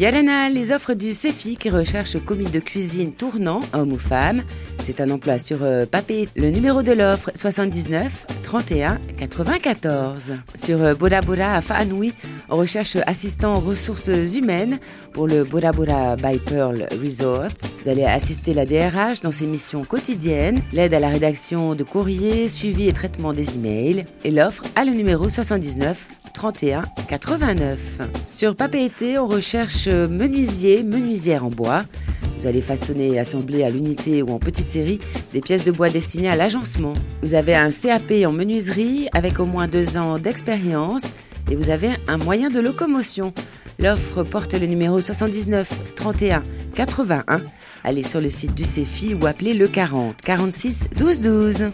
Yalana, les offres du CEFI qui recherche commis de cuisine tournant, homme ou femme. C'est un emploi sur euh, papier. Le numéro de l'offre 79 31 94. Sur euh, Bora Bora à Fanoui, on recherche assistant ressources humaines pour le Bora Bora by Pearl Resorts. Vous allez assister la DRH dans ses missions quotidiennes, l'aide à la rédaction de courriers, suivi et traitement des emails. Et l'offre a le numéro 79 31 89. Sur Papeete, on recherche menuisier, menuisière en bois. Vous allez façonner et assembler à l'unité ou en petite série des pièces de bois destinées à l'agencement. Vous avez un CAP en menuiserie avec au moins deux ans d'expérience et vous avez un moyen de locomotion. L'offre porte le numéro 79 31 81. Allez sur le site du CEFI ou appelez le 40 46 12 12.